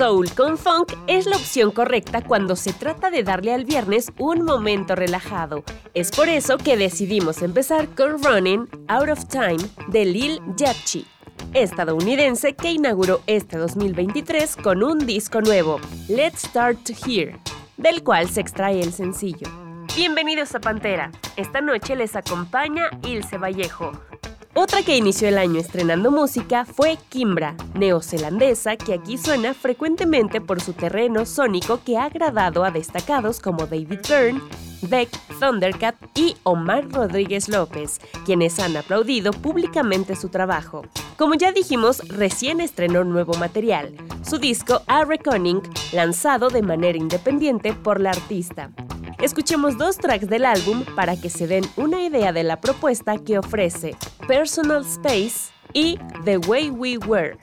Soul con funk es la opción correcta cuando se trata de darle al viernes un momento relajado. Es por eso que decidimos empezar con Running Out of Time de Lil Yachty, estadounidense que inauguró este 2023 con un disco nuevo, Let's Start Hear, del cual se extrae el sencillo. Bienvenidos a Pantera. Esta noche les acompaña Ilse Vallejo, otra que inició el año estrenando música fue Kimbra, neozelandesa que aquí suena frecuentemente por su terreno sónico que ha agradado a destacados como David Byrne, Beck, Thundercat y Omar Rodríguez López, quienes han aplaudido públicamente su trabajo. Como ya dijimos, recién estrenó nuevo material, su disco A Reckoning, lanzado de manera independiente por la artista. Escuchemos dos tracks del álbum para que se den una idea de la propuesta que ofrece Personal Space y The Way We Were.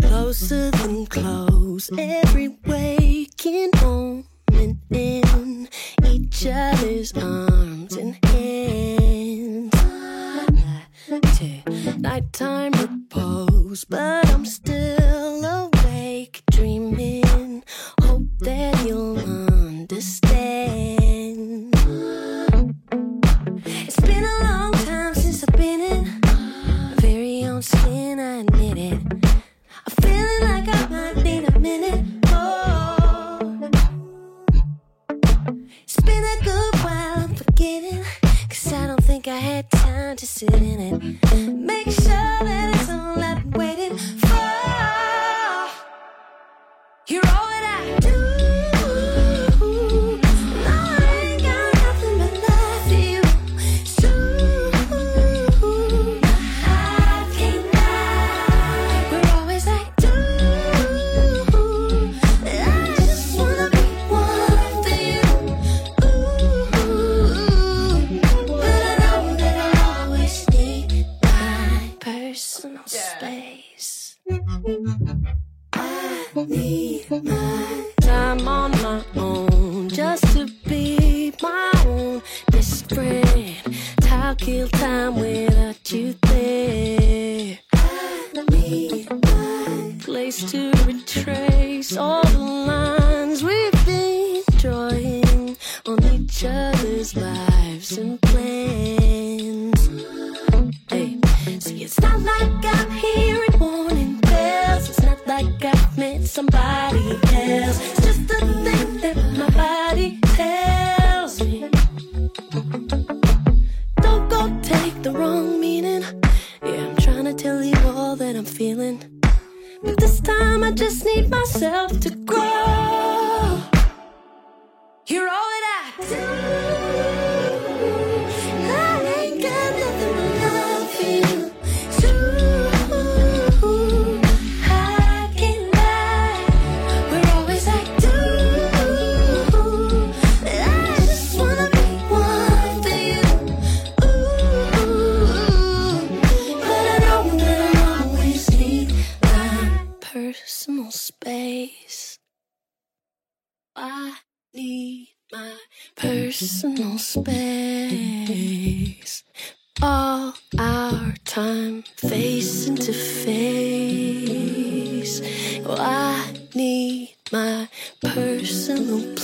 Closer than close, every waking in each other's arms To nighttime repose, but I'm still awake, dreaming. Hope that you'll understand. To sit in it. Make sure that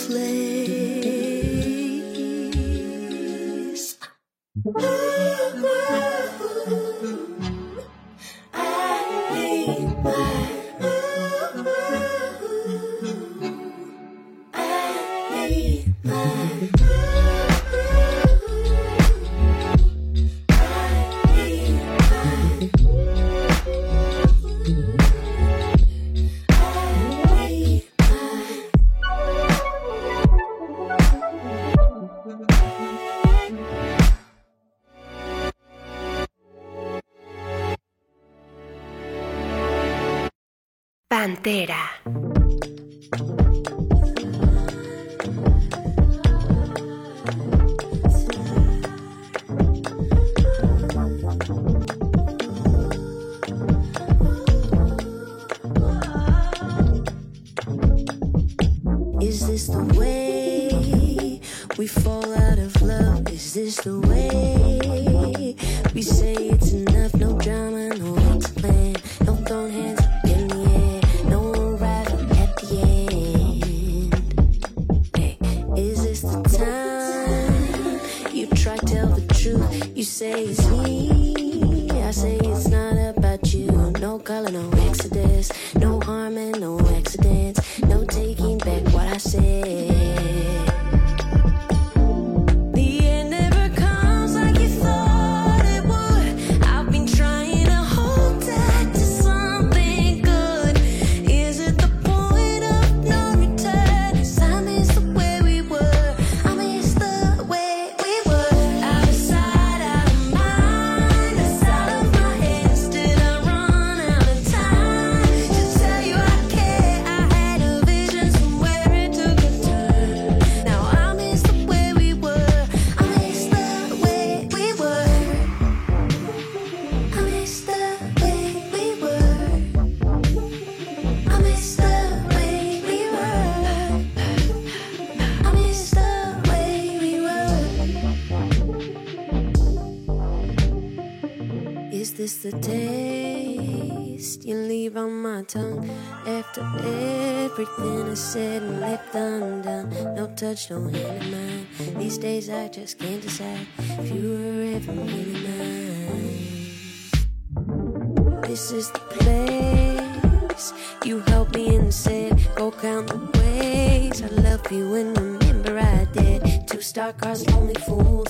personal Pantera. Everything I said and left undone? No touch, no hand in mine. These days I just can't decide if you were ever really mine. This is the place you helped me and said, Go count the ways I love you and remember I did. Two star cars, only fools,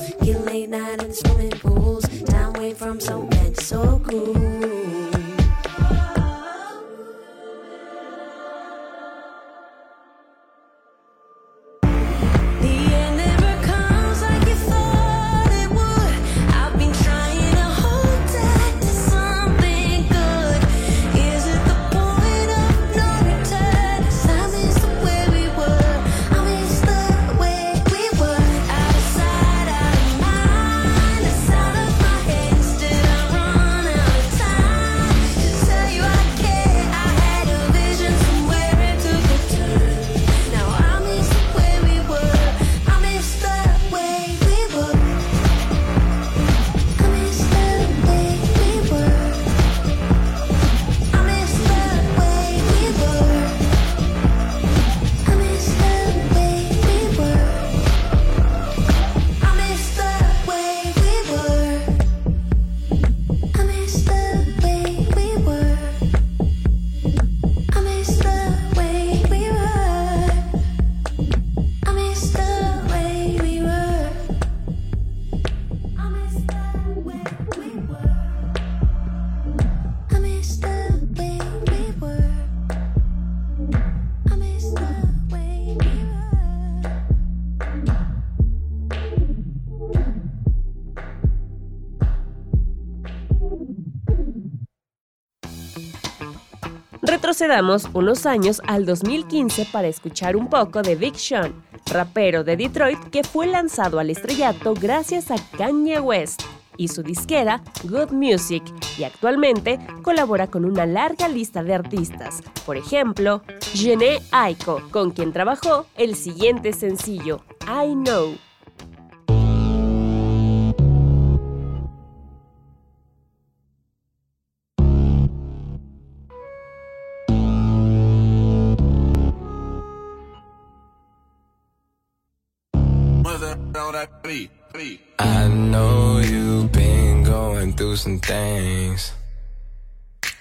Retrocedamos unos años al 2015 para escuchar un poco de Big Sean, rapero de Detroit que fue lanzado al estrellato gracias a Kanye West y su disquera Good Music y actualmente colabora con una larga lista de artistas, por ejemplo, Jene Aiko, con quien trabajó el siguiente sencillo, I Know. That. I know you've been going through some things.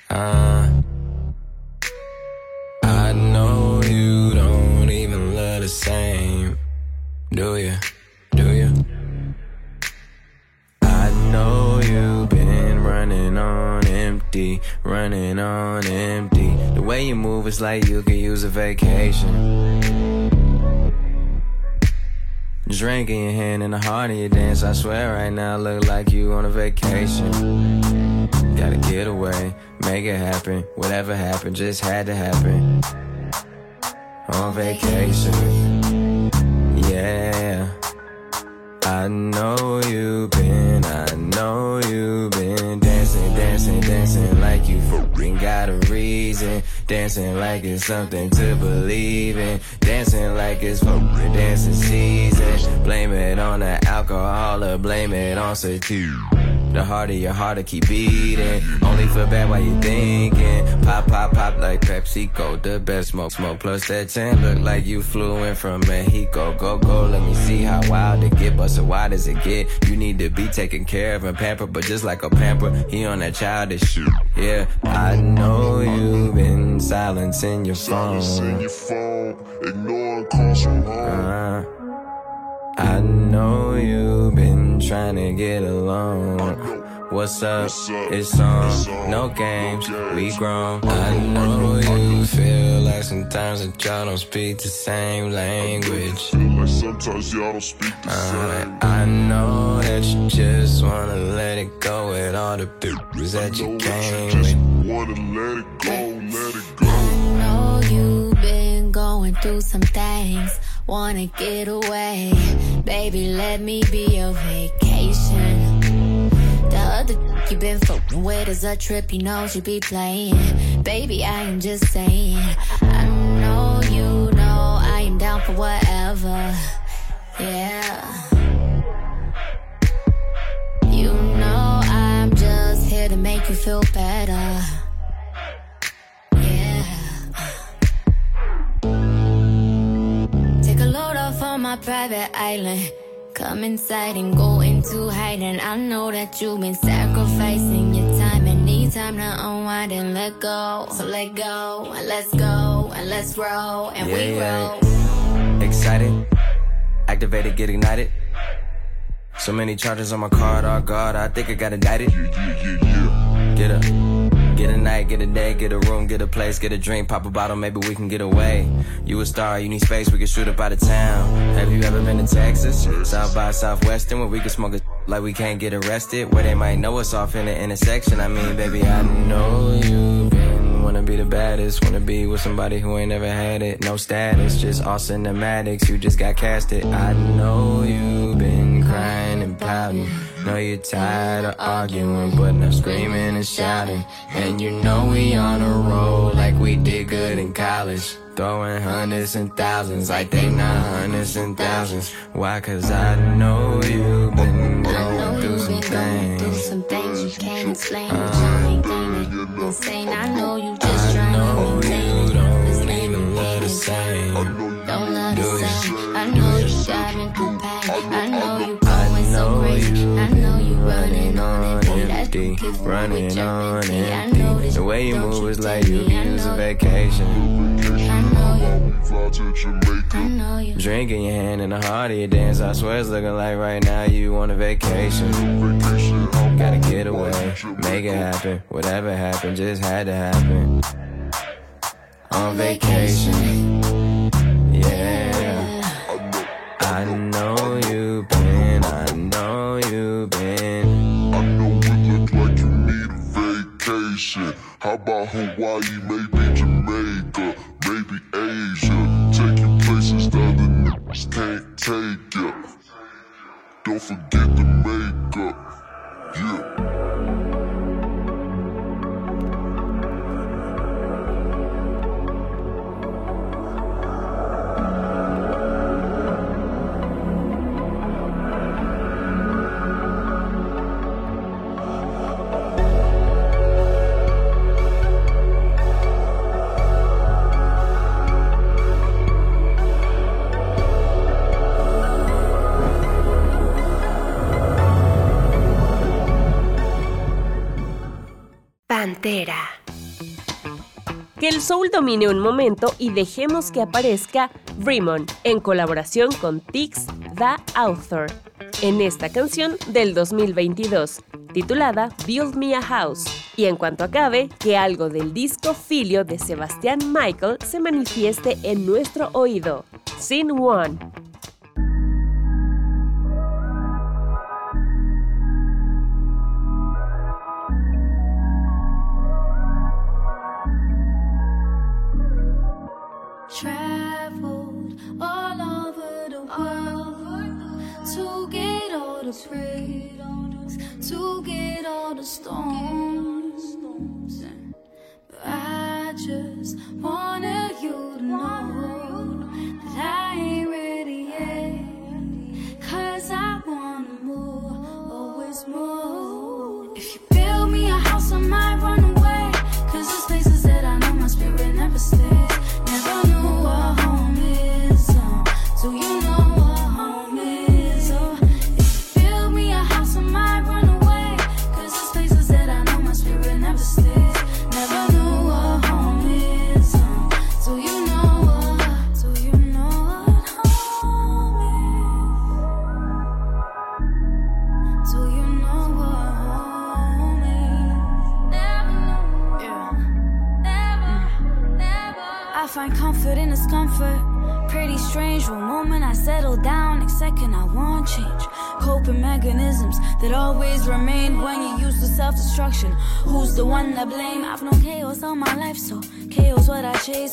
Uh, I know you don't even love the same. Do you? Do you? I know you've been running on empty, running on empty. The way you move is like you could use a vacation. Drink in your hand and the heart in your dance. I swear right now, look like you on a vacation. Gotta get away, make it happen. Whatever happened, just had to happen. On vacation, yeah. I know you've been, I know you've been dancing, dancing, dancing like you fucking got a reason. Dancing like it's something to believe in. Dancing like it's fucking dancing season. Blame it on the alcohol or blame it on sativa. The harder your heart to keep beating. Only feel bad while you thinking. Pop Pop, pop, like PepsiCo. The best smoke, smoke. Plus that 10 look like you flew in from Mexico. Go, go, let me see how wild it get. But so why does it get? You need to be taken care of and pampered, but just like a pamper, he on that childish shit. Yeah, I know you've been silencing your phone. Silencing your phone, ignoring calls from home. Uh, I know you've been trying to get along. What's up? It's on. No games. We grown. I know you feel like sometimes that y'all don't speak the same language. Feel like sometimes y'all don't speak the Uh, same. I know that you just wanna let it go with all the bitches that Know you that came you just with. wanna let it go, let it go. I know you've been going through some things. Wanna get away. Baby, let me be your vacation. The other you been fucking with is a trip, you know she be playing. Baby, I am just saying. I know you know I am down for whatever. Yeah. You know I'm just here to make you feel better. Private island. Come inside and go into hiding. I know that you've been sacrificing your time and need time to unwind and let go. So let go and let's go and let's roll and Yeah, we yeah. roll. Excited, activated, get ignited. So many charges on my card, oh god, I think I got indicted. Yeah, yeah, yeah, yeah. Get up, get a night, get a day, get a room, get a place, get a drink, pop a bottle, maybe we can get away. You a star, you need space, we can shoot up out of town. Have you ever been to Texas? South by Southwestern, where we can smoke a like we can't get arrested, where they might know us off in the intersection. I mean, baby, I know been wanna be the baddest, wanna be with somebody who ain't never had it. No status, just all cinematics, you just got casted. I know you've been crying and pouting. Know you're tired of arguing, but now screaming and shouting. And you know we on a roll like we did good in college. Throwing hundreds and thousands like they not hundreds and thousands. Why? Cause I know you've been going through some going through things. some things you can't explain. But you ain't think it insane. I know you just empty. That's empty, the gift running on empty. I empty. know this The way you move is like you me. I use a vacation. I know you. We fly to Jamaica. I know you. Drink in your hand and the heart of your dance. I swear it's looking like right now you on a vacation. Vacation, Gotta get away, make it happen. Whatever happened, just had to happen. On vacation, yeah. I know you've been, I know you've been. Vacation. How about Hawaii, maybe Jamaica, maybe Asia? Take you places the other niggas can't take you. Don't forget the makeup. Yeah. El soul domine un momento y dejemos que aparezca Brimon en colaboración con Tix The Author en esta canción del 2022 titulada Build Me a House. Y en cuanto acabe, que algo del disco Filio de Sebastián Michael se manifieste en nuestro oído. Scene 1. The to get all the stones. But I just wanted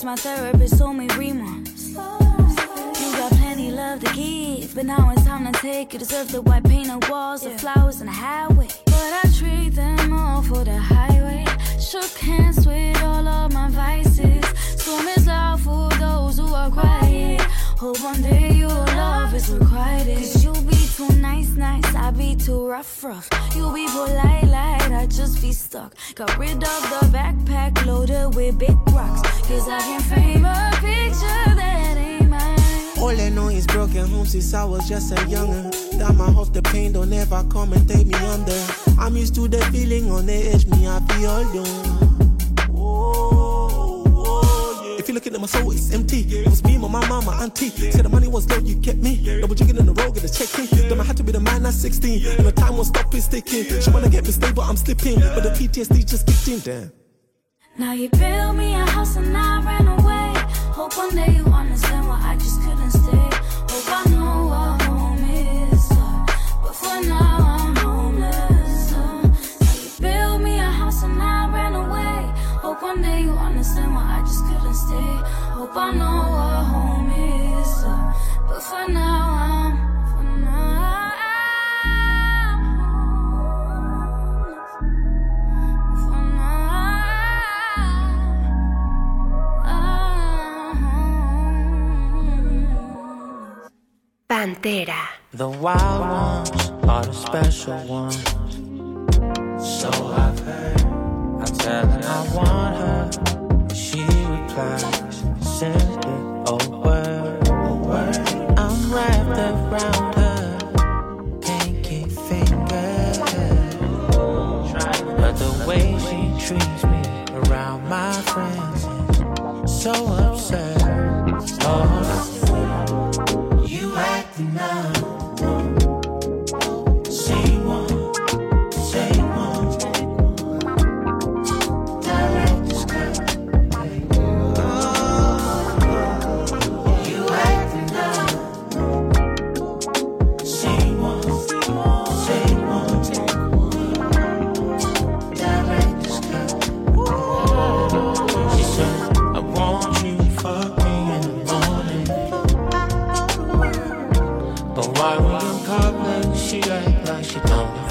My therapist told me rewind. You got plenty love to give, but now it's time to take. You deserve the white painted walls, the flowers, and the highway. But I trade them all for the highway. Shook hands with all of my vices. Storm is loud for those who are quiet. Hope one day your love is requited. Cause you be too nice, nice. I be too rough, rough. Stuck. Got rid of the backpack loaded with big rocks. Cause I can frame a picture that ain't mine. All I know is broken home since I was just a youngin'. That my hope the pain don't ever come and take me under. I'm used to the feeling on the edge, me I feel alone. Oh, oh, yeah. If you're looking at my soul, it's empty. It was me, my mama, my auntie. Said the money was low, you kept me. Double jigging in the road, get a check in. Then I had to at 16. And the time won't stop, it's ticking. She wanna get me stable, I'm slipping. But the PTSD just kicked in, damn. Now you built me a house and I ran away. Hope one day you understand why I just couldn't stay. Hope I know what home is. uh, But for now I'm homeless. uh. Now you built me a house and I ran away. Hope one day you understand why I just couldn't stay. Hope I know what home is. uh, But for now I'm, Pantera. The wild ones are the special ones. So I've heard. I tell her I want her. She replies simply, word, oh word. I'm wrapped around her. Pinky finger. But the way she treats me around my friends is so absurd. Oh,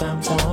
she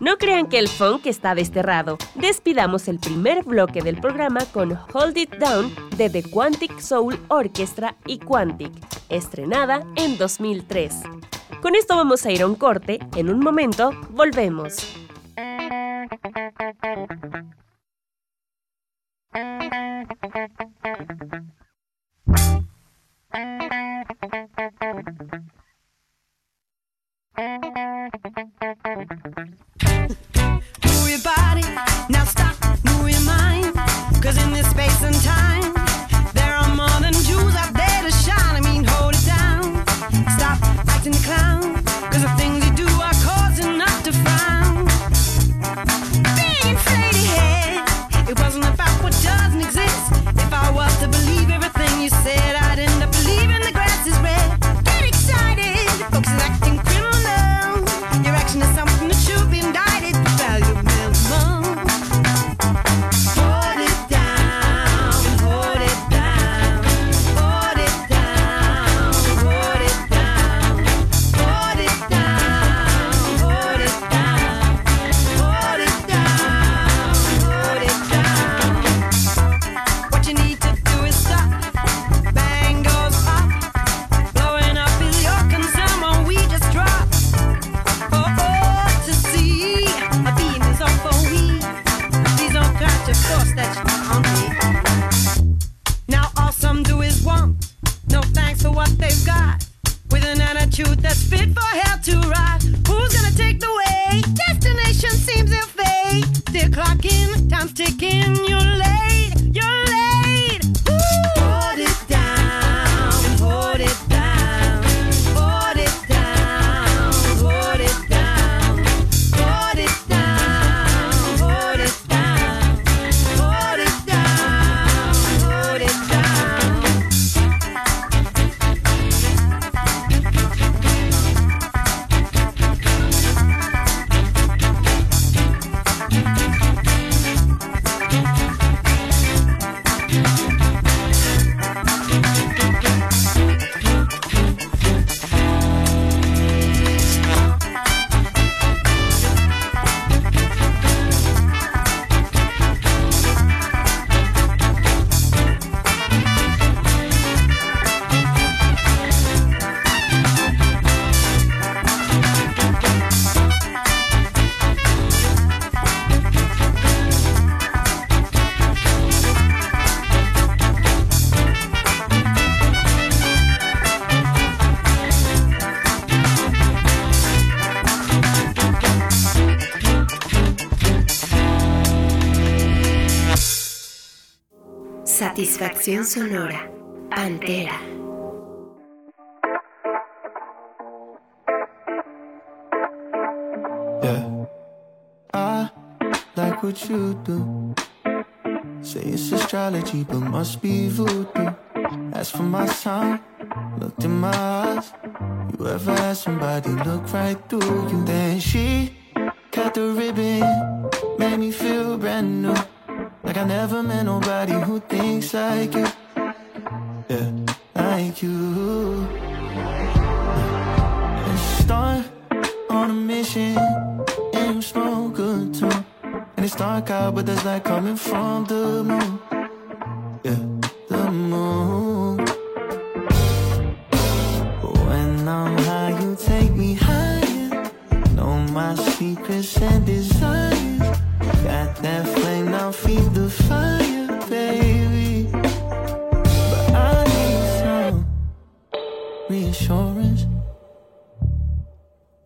No crean que el funk está desterrado. Despidamos el primer bloque del programa con Hold It Down de The Quantic Soul Orchestra y Quantic, estrenada en 2003. Con esto vamos a ir a un corte. En un momento, volvemos. Move your body, Sonora. Pantera. Yeah. I like what you do. Say it's astrology, but must be voodoo. As for my sign, looked in my eyes. You ever had somebody look right through you? Then she dark out, but there's light coming from the moon. Yeah, the moon. When I'm high, you take me higher. Know my secrets and desires. Got that flame, now feed the fire, baby. But I need some reassurance.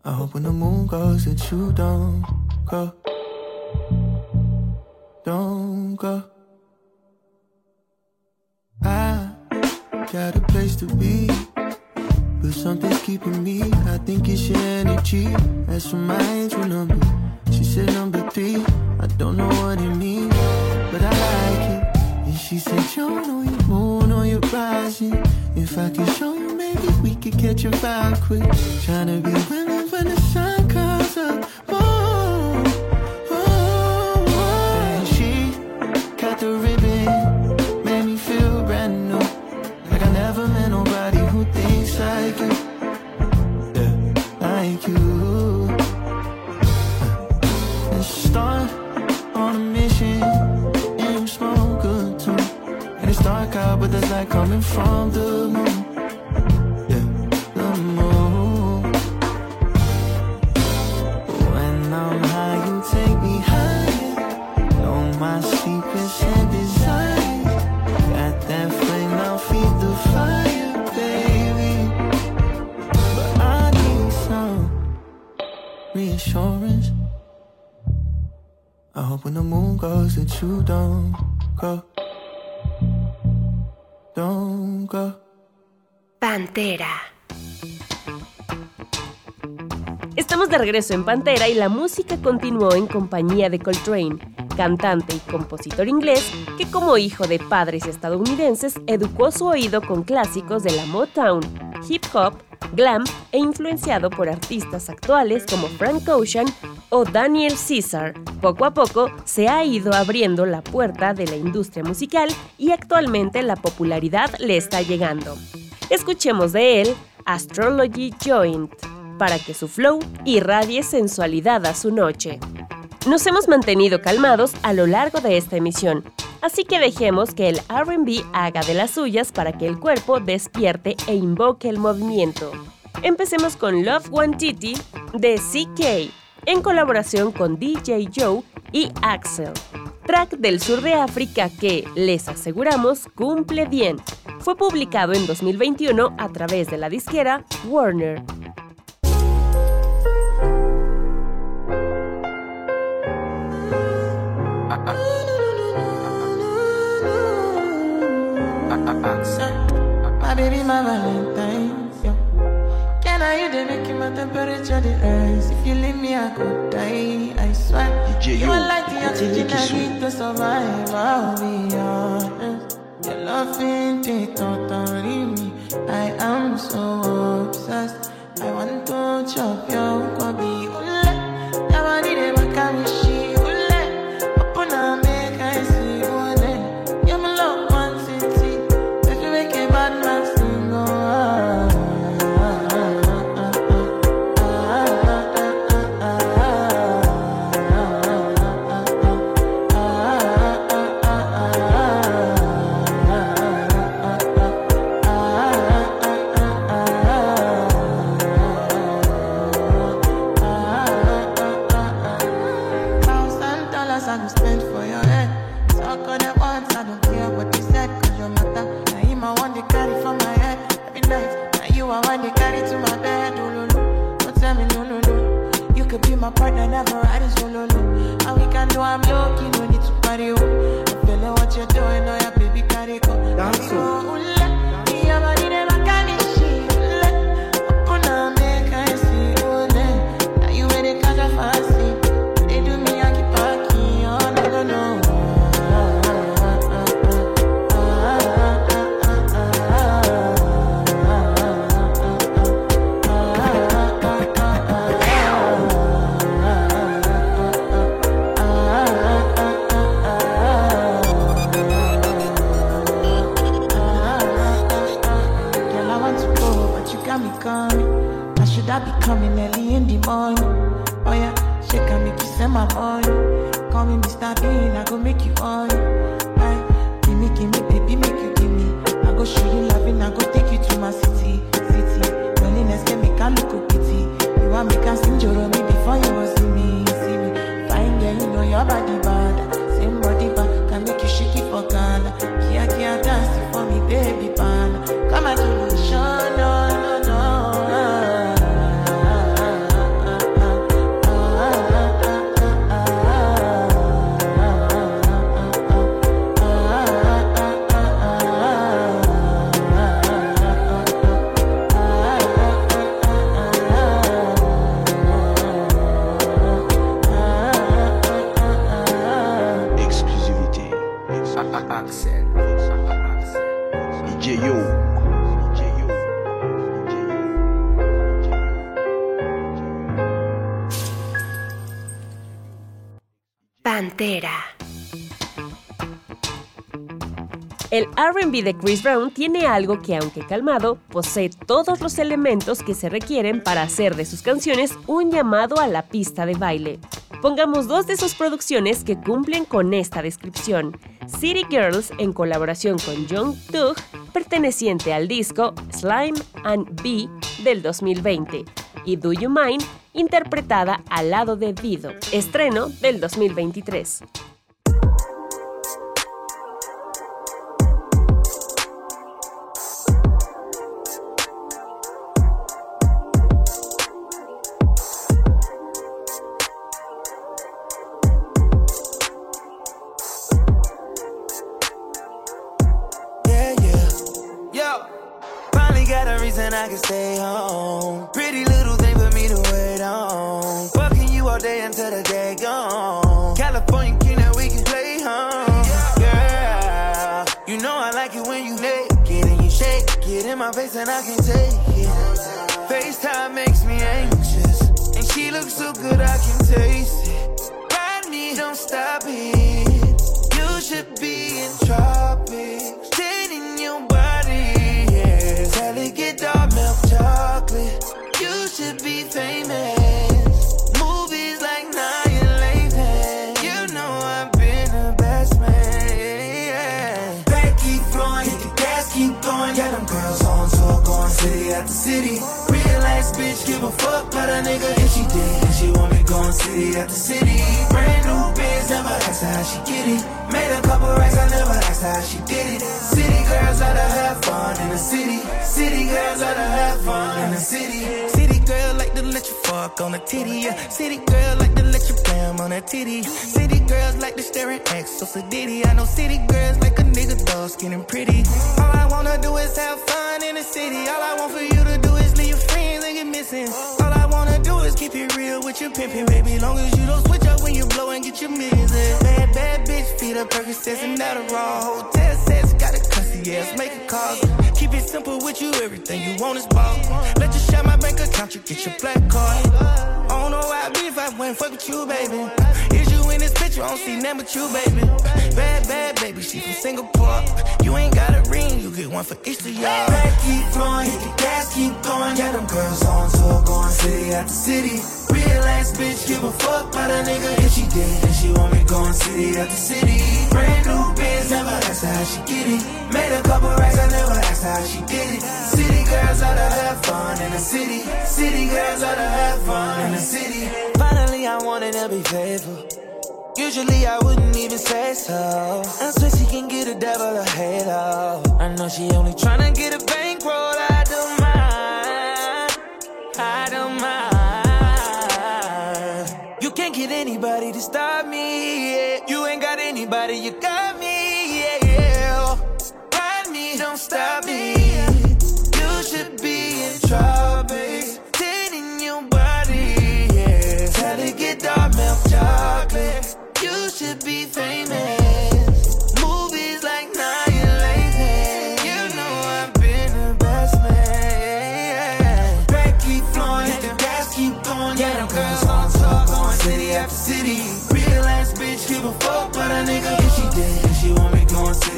I hope when the moon goes that you don't go. Go. I got a place to be. But something's keeping me. I think it's your energy. That's for my angel number. She said number three. I don't know what it means, but I like it. And she said, Joan on your moon on your rising. If I could show you, maybe we could catch a vibe quick. Tryna be willing when the sun comes up. You. Yeah, like you. And start on a mission, and you smoke. And it's dark out, but there's light coming from the moon. I hope when the moon goes that you don't go. Don't go. Pantera. Estamos de regreso en Pantera y la música continuó en compañía de Coltrane, cantante y compositor inglés que como hijo de padres estadounidenses educó su oído con clásicos de la Motown, hip hop, glam e influenciado por artistas actuales como Frank Ocean o Daniel Caesar. Poco a poco se ha ido abriendo la puerta de la industria musical y actualmente la popularidad le está llegando. Escuchemos de él Astrology Joint para que su flow irradie sensualidad a su noche. Nos hemos mantenido calmados a lo largo de esta emisión, así que dejemos que el RB haga de las suyas para que el cuerpo despierte e invoque el movimiento. Empecemos con Love One Titty de CK, en colaboración con DJ Joe y Axel. Track del sur de África que, les aseguramos, cumple bien. Fue publicado en 2021 a través de la disquera Warner. Baby, my Valentine. Yo. Can I hear the making my temperature the rise? If you leave me, I could die. I swear. DJ, you are like the oxygen I need to survive. I'll be honest. Your love ain't totally me. I am so obsessed. I want to chop your nkwobi. Ule, your body they make RB de Chris Brown tiene algo que, aunque calmado, posee todos los elementos que se requieren para hacer de sus canciones un llamado a la pista de baile. Pongamos dos de sus producciones que cumplen con esta descripción. City Girls en colaboración con Young Thug, perteneciente al disco Slime and Bee del 2020, y Do You Mind, interpretada al lado de Dido, estreno del 2023. And I can't take it. FaceTime makes me anxious. And she looks so good I can taste a fuck about a nigga if she did. And she want me going city after city. Brand new biz, never asked how she get it. Made a couple racks, I never asked how she did it. City girls oughta have fun in the city. City girls oughta have fun in the city. City girl like to let you fuck on the titty. Yeah. City girl like to let you bam on that titty. City girls like to stare at X, so sedity. I know city girls like a nigga dark skin and pretty. All I wanna do is have fun in the city. All I want for you to do is missing. All I wanna do is keep it real with your pimpin', baby. Long as you don't switch up when you blow and get your music. Bad, bad bitch, feed up Percocets and Adderall. Hotel sets, got a cussy ass, make a call. Keep it simple with you, everything you want is ball. Let you share my bank account, you get your black card. I don't know why I be if I went fuck with you, baby. In this picture? I don't see nothing but you, baby. Bad, bad baby, she from Singapore. You ain't got a ring, you get one for each of y'all. Back keep flowing, hit the gas, keep going. Yeah, them girls on tour, going city after city. Real ass bitch, give a fuck about a nigga if she did. And she want me going city after city. Brand new biz, never asked how she get it. Made a couple racks, I never asked how she did it. City girls oughta have fun in the city. City girls oughta have fun in the city. Finally, I wanted to be faithful. Usually I wouldn't even say so. I swear she can get a devil a halo. I know she only tryna get a bankroll. I don't mind. I don't mind. You can't get anybody to stop me. Yeah. You ain't got anybody. You got me.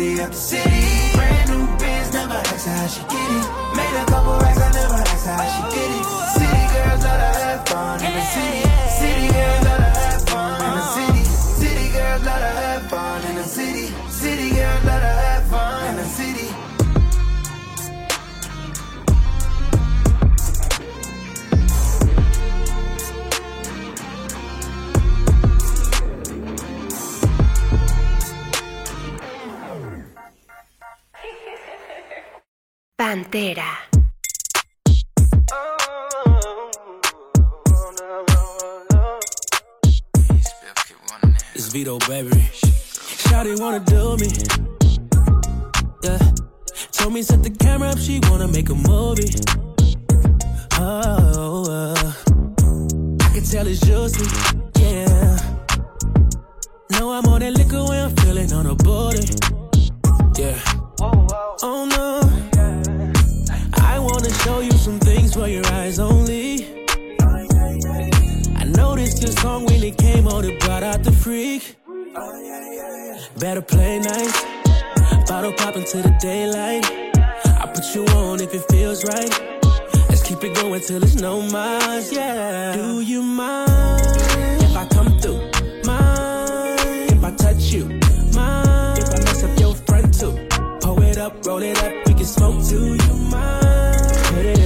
City after city. Brand new biz, never asked how she get it. Made a couple racks, I never asked how she did it. City girls oughta have fun in the city. Pantera. It's Vito, baby. Shawty wanna do me. Yeah. Told me set the camera up, she wanna make a movie. Oh, uh. I can tell it's juicy. Yeah. Know I'm on that liquor when I'm feeling on a body. Yeah. Oh no. For your eyes only. I noticed your song when it came on, it brought out the freak. Better play nice. Bottle pop into the daylight. I put you on if it feels right. Let's keep it going till it's no miles, yeah. Do you mind if I come through? Mind if I touch you? Mind if I mess up your front too? Pull it up, roll it up, we can smoke. Do you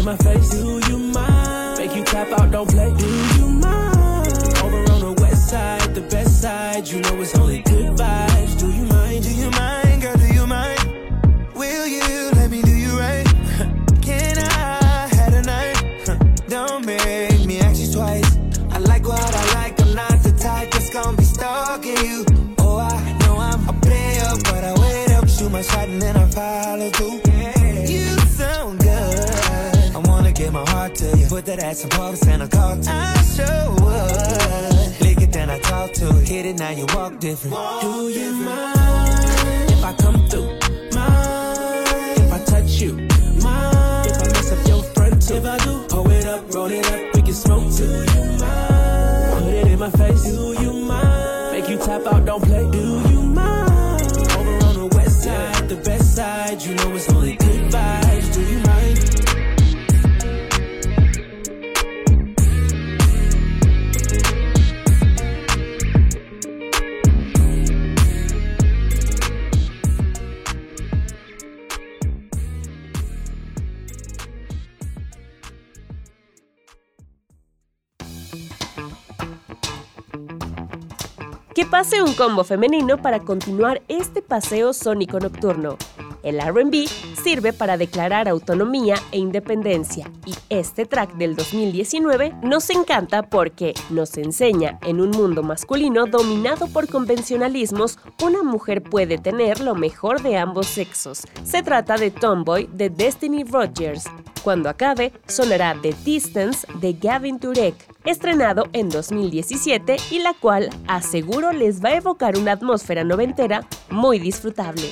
my face. Do you mind? Make you tap out, don't play. Do you mind? Over on the west side, the best side. You know it's only good vibes. Do you mind? Do you mind, girl? Do you mind? Will you let me do you right? Can I have a night? Don't make me ask you twice. I like what I like. I'm not the type that's gonna be stalking you. Oh, I know I'm a player, but I wait up, shoot my shot, and then I follow through. My heart to you. Put that ass in Paris and I call to you. I sure would. Lick it, then I talk to it. Hit it, now you walk different. Do you mind if I come through? Mind if I touch you? Mind if I mess up your front too? If I do, pull it up, roll it up, we can smoke too. Do you mind? Put it in my face. Do you mind? Make you tap out, don't play. Do you mind? Over on the west side, the best side, you know it's only Que pase un combo femenino para continuar este paseo sónico nocturno. El RB sirve para declarar autonomía e independencia y este track del 2019 nos encanta porque nos enseña en un mundo masculino dominado por convencionalismos, una mujer puede tener lo mejor de ambos sexos. Se trata de Tomboy de Destiny Rogers. Cuando acabe, sonará The Distance de Gavin Turek, estrenado en 2017 y la cual aseguro les va a evocar una atmósfera noventera muy disfrutable.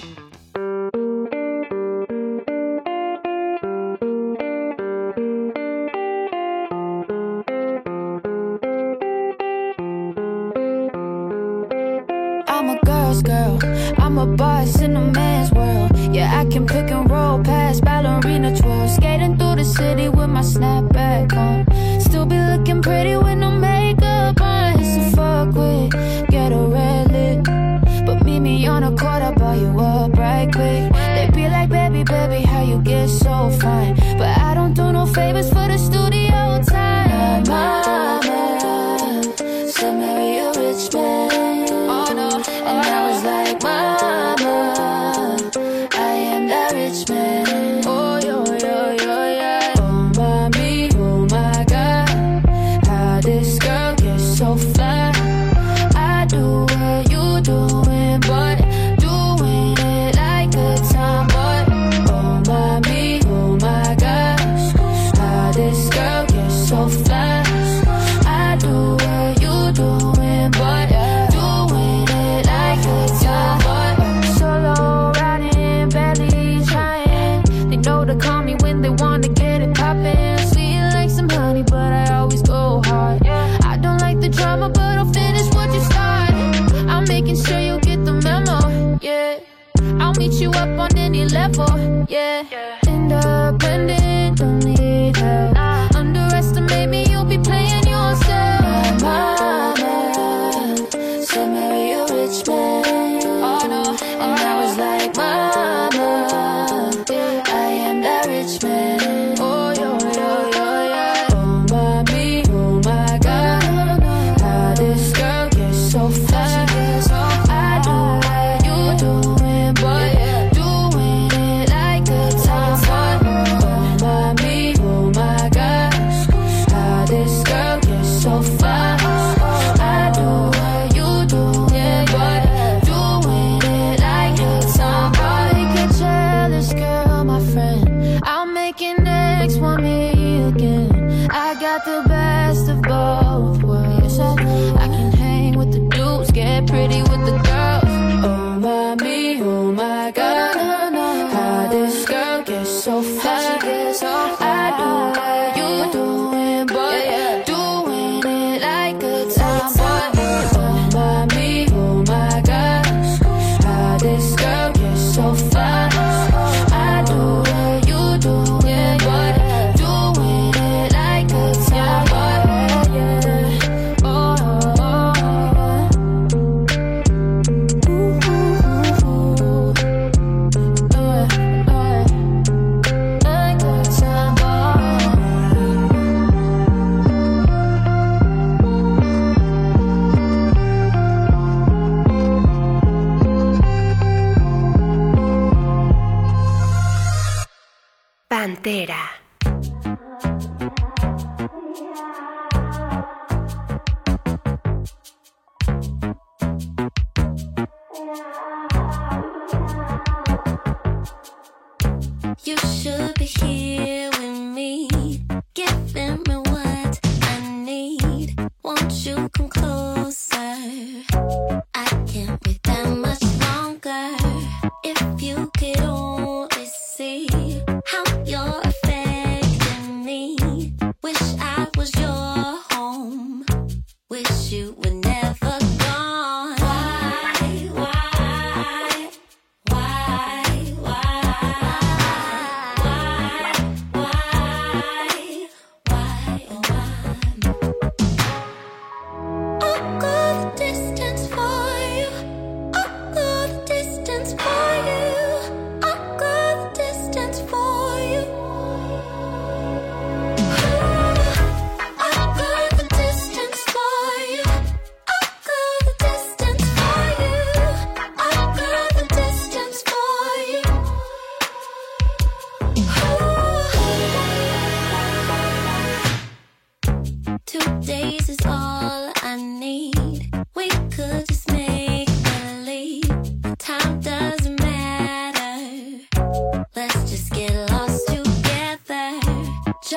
Girl. I'm a boss in a man's world. Yeah, I can pick and roll past ballerina twirl. Skating through the city with my snapback on. Still be looking pretty with no makeup on. It's a fuck with, get a red lip. But meet me on a court, I'll buy you up right quick. They be like, baby, baby, how you get so fine? But I don't do no favors for the studio time. Mama Yeah,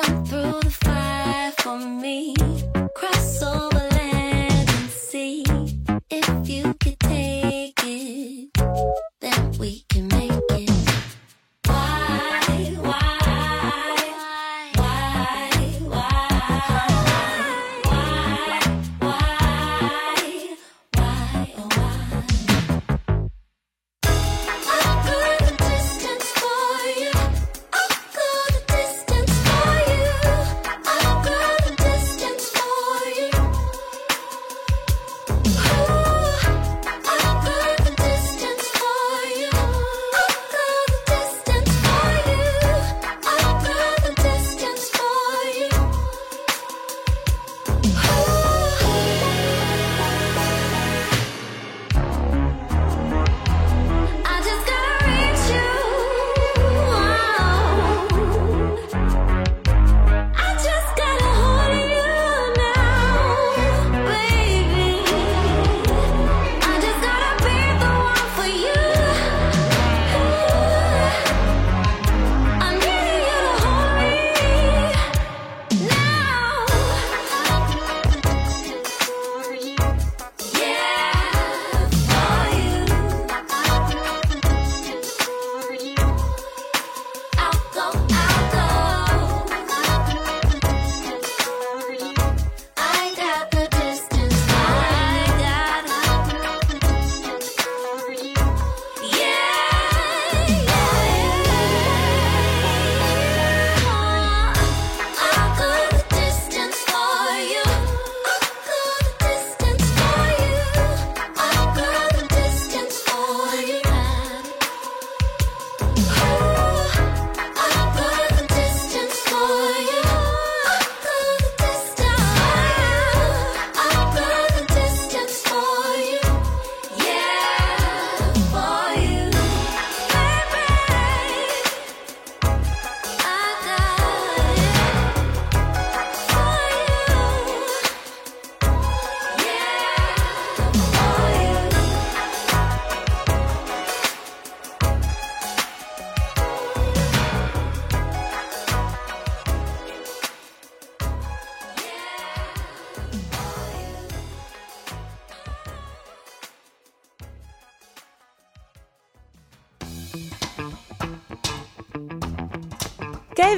jump through the fire for me.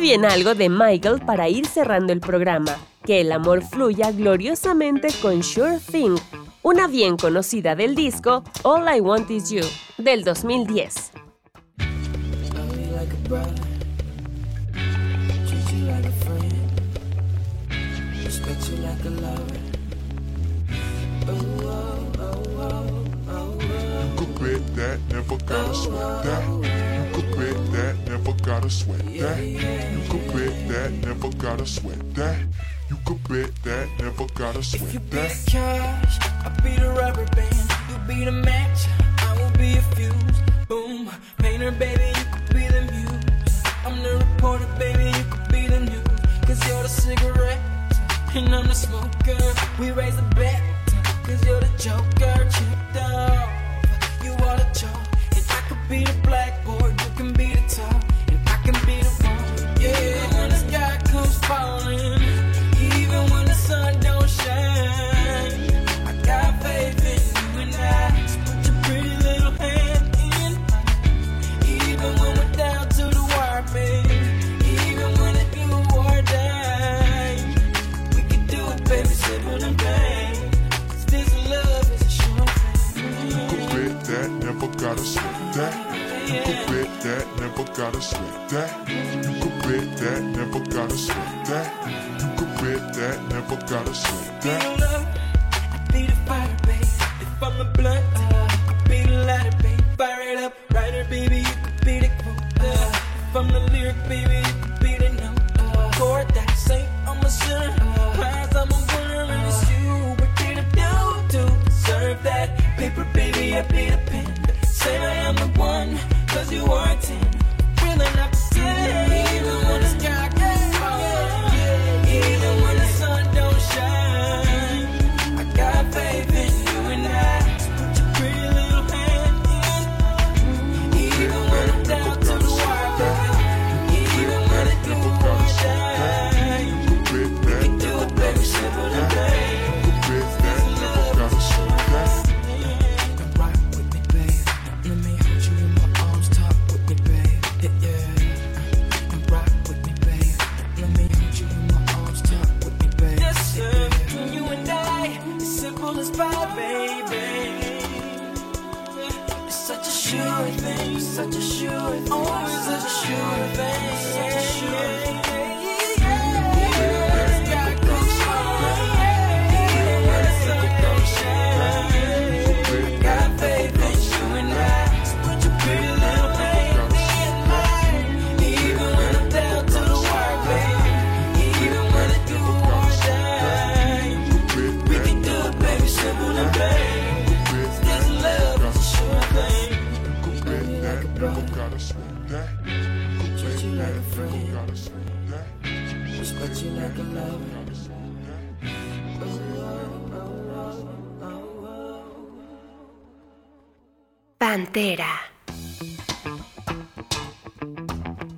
Incluyen algo de Michael para ir cerrando el programa. Que el amor fluya gloriosamente con Sure Thing, una bien conocida del disco All I Want Is You del 2010. never gotta sweat that. You could bet that, never gotta sweat that. You could bet that, never gotta sweat that. if you that. Cash, I'll be the rubber band. You be the match, I will be a fuse. Boom, painter, baby, you could be the muse. I'm the reporter, baby, you could be the news. Cause you're the cigarette, and I'm the smoker. We raise the bet, cause you're the joker. Checked off, you are the joke, and I could be the black. gotta sweat that. You can bet that, never gotta sweat that. You can bet that, never gotta sweat that. Be the I be the fire, babe. If I'm a blunt, uh, I be the lighter, babe. Fire it up, writer, baby, you could be the quota. Uh. If I'm the lyric, baby, you could be the note. Uh. Chord that say I'm a sinner, eyes I'm a winner, and it's you. We're here to do to serve that paper, baby, I be the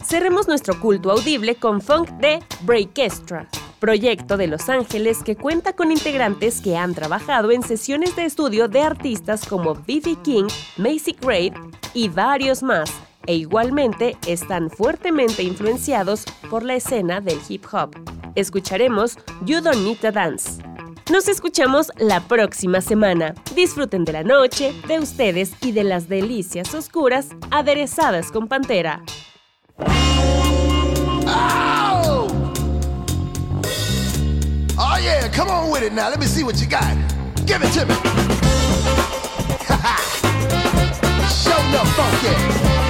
Cerremos nuestro culto audible con funk de Breakestra, proyecto de Los Ángeles que cuenta con integrantes que han trabajado en sesiones de estudio de artistas como B.B. King, Macy Gray y varios más, e igualmente están fuertemente influenciados por la escena del hip hop. Escucharemos You Don't Need to Dance. Nos escuchamos la próxima semana. Disfruten de la noche, de ustedes y de las delicias oscuras aderezadas con pantera. Oh! oh yeah, come on with it now. Let me see what you got. Give it to me. Show no funky.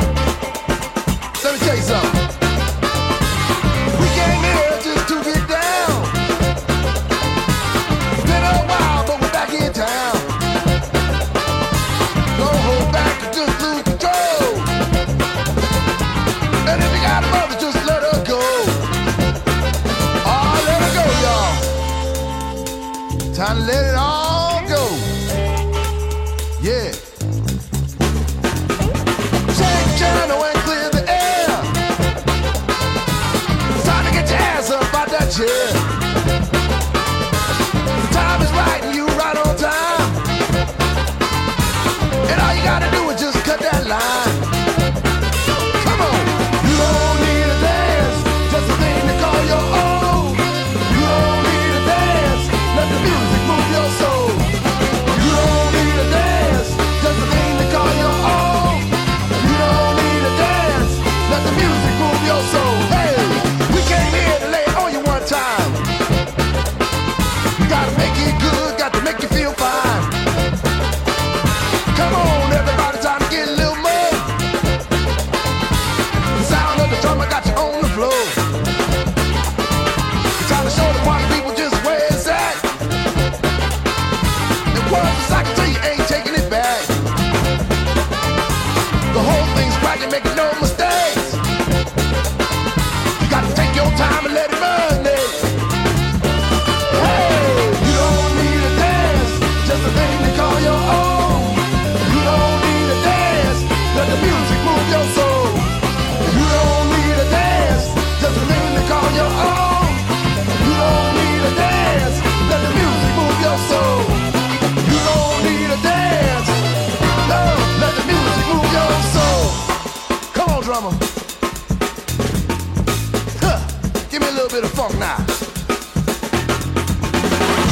time to let it all funk now.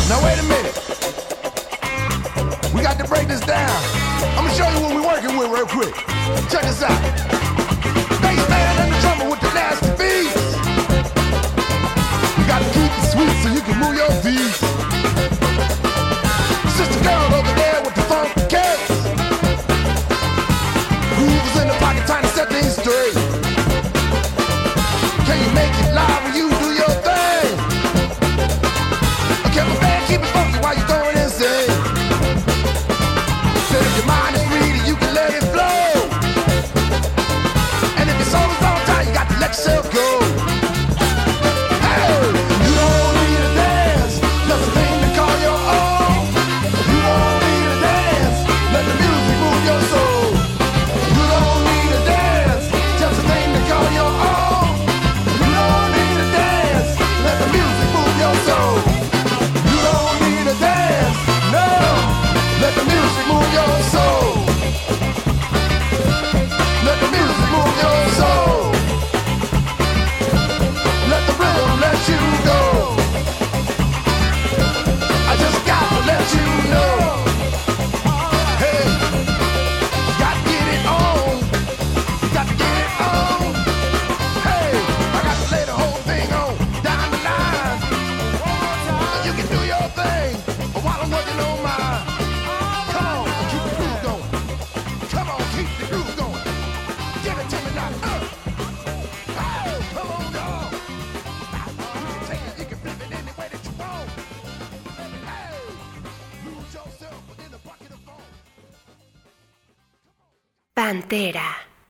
Now wait a minute. We got to break this down. I'm gonna show you what we're working with real quick. Check this out. Bass man and the drummer with the nasty beats. We got to keep it sweet so you can move your feet.